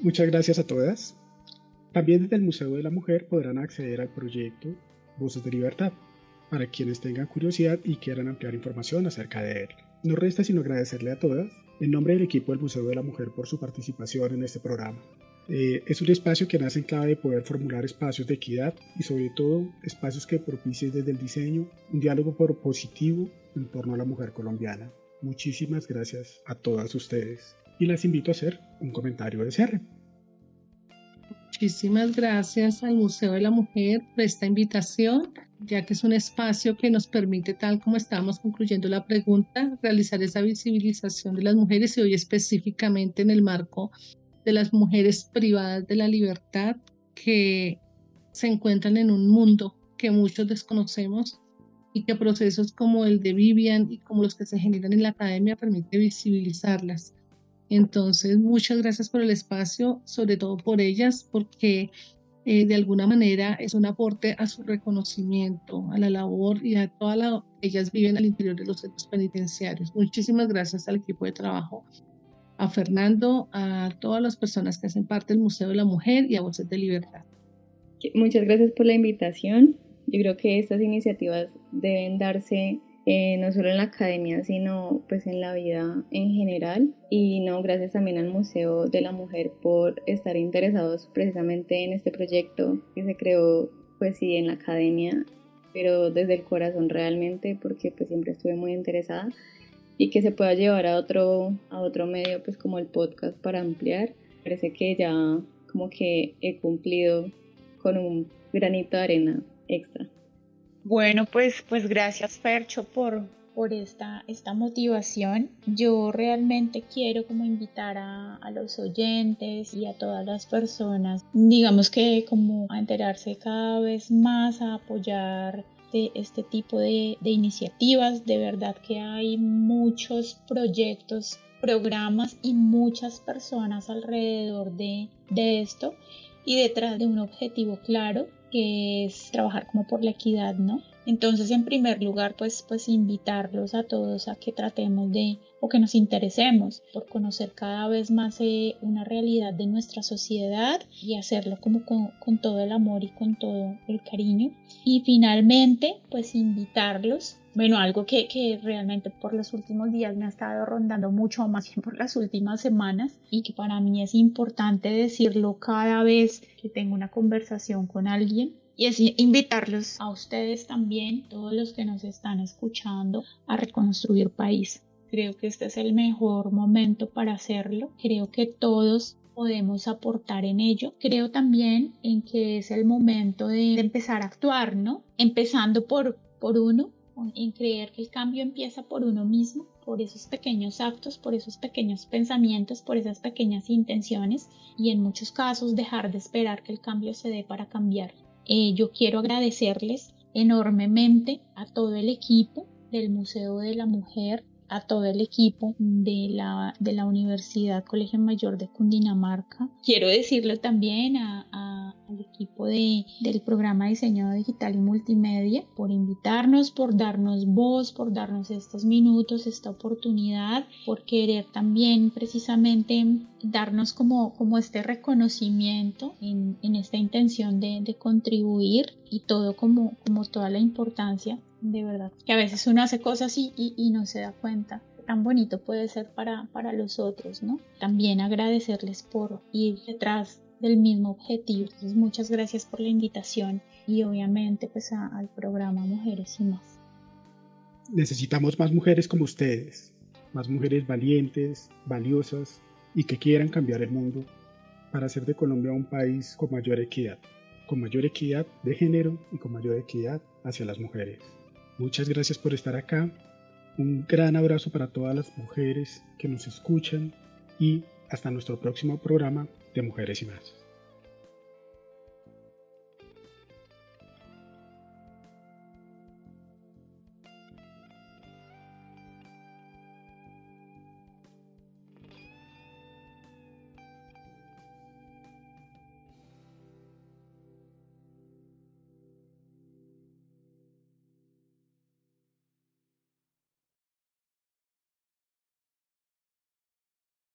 Muchas gracias a todas. También desde el Museo de la Mujer podrán acceder al proyecto Voces de Libertad, para quienes tengan curiosidad y quieran ampliar información acerca de él. No resta sino agradecerle a todas, en nombre del equipo del Museo de la Mujer, por su participación en este programa. Eh, es un espacio que nace en clave de poder formular espacios de equidad y sobre todo espacios que propicien desde el diseño un diálogo positivo en torno a la mujer colombiana. Muchísimas gracias a todas ustedes y las invito a hacer un comentario de cierre. Muchísimas gracias al Museo de la Mujer por esta invitación, ya que es un espacio que nos permite, tal como estábamos concluyendo la pregunta, realizar esa visibilización de las mujeres y hoy específicamente en el marco de las mujeres privadas de la libertad que se encuentran en un mundo que muchos desconocemos y que procesos como el de Vivian y como los que se generan en la academia permite visibilizarlas. Entonces, muchas gracias por el espacio, sobre todo por ellas, porque eh, de alguna manera es un aporte a su reconocimiento, a la labor y a toda la ellas viven al interior de los centros penitenciarios. Muchísimas gracias al equipo de trabajo, a Fernando, a todas las personas que hacen parte del Museo de la Mujer y a Voces de Libertad. Muchas gracias por la invitación. Yo creo que estas iniciativas deben darse eh, no solo en la academia, sino pues en la vida en general. Y no, gracias también al Museo de la Mujer por estar interesados precisamente en este proyecto que se creó pues sí en la academia, pero desde el corazón realmente, porque pues siempre estuve muy interesada y que se pueda llevar a otro, a otro medio pues como el podcast para ampliar. Parece que ya como que he cumplido con un granito de arena extra. Bueno, pues, pues gracias Fercho por, por esta, esta motivación. Yo realmente quiero como invitar a, a, los oyentes y a todas las personas, digamos que como a enterarse cada vez más, a apoyar de este tipo de, de iniciativas. De verdad que hay muchos proyectos, programas y muchas personas alrededor de, de esto y detrás de un objetivo claro que es trabajar como por la equidad, ¿no? Entonces, en primer lugar, pues, pues invitarlos a todos a que tratemos de o que nos interesemos por conocer cada vez más eh, una realidad de nuestra sociedad y hacerlo como con, todo el amor y con todo el cariño. Y finalmente, pues invitarlos. Bueno, algo que, que realmente por los últimos días me ha estado rondando mucho, más bien por las últimas semanas, y que para mí es importante decirlo cada vez que tengo una conversación con alguien, y es invitarlos a ustedes también, todos los que nos están escuchando, a reconstruir país. Creo que este es el mejor momento para hacerlo. Creo que todos podemos aportar en ello. Creo también en que es el momento de empezar a actuar, ¿no? Empezando por, por uno, en creer que el cambio empieza por uno mismo, por esos pequeños actos, por esos pequeños pensamientos, por esas pequeñas intenciones y en muchos casos dejar de esperar que el cambio se dé para cambiar. Eh, yo quiero agradecerles enormemente a todo el equipo del Museo de la Mujer, a todo el equipo de la, de la Universidad Colegio Mayor de Cundinamarca. Quiero decirle también al equipo de, del programa Diseño Digital y Multimedia por invitarnos, por darnos voz, por darnos estos minutos, esta oportunidad, por querer también precisamente darnos como, como este reconocimiento en, en esta intención de, de, contribuir y todo como, como toda la importancia de verdad que a veces uno hace cosas y, y, no se da cuenta tan bonito puede ser para, para los otros, ¿no? También agradecerles por ir detrás del mismo objetivo. Muchas gracias por la invitación y obviamente pues al programa Mujeres y más. Necesitamos más mujeres como ustedes, más mujeres valientes, valiosas y que quieran cambiar el mundo para hacer de Colombia un país con mayor equidad, con mayor equidad de género y con mayor equidad hacia las mujeres. Muchas gracias por estar acá. Un gran abrazo para todas las mujeres que nos escuchan y hasta nuestro próximo programa de Mujeres y más.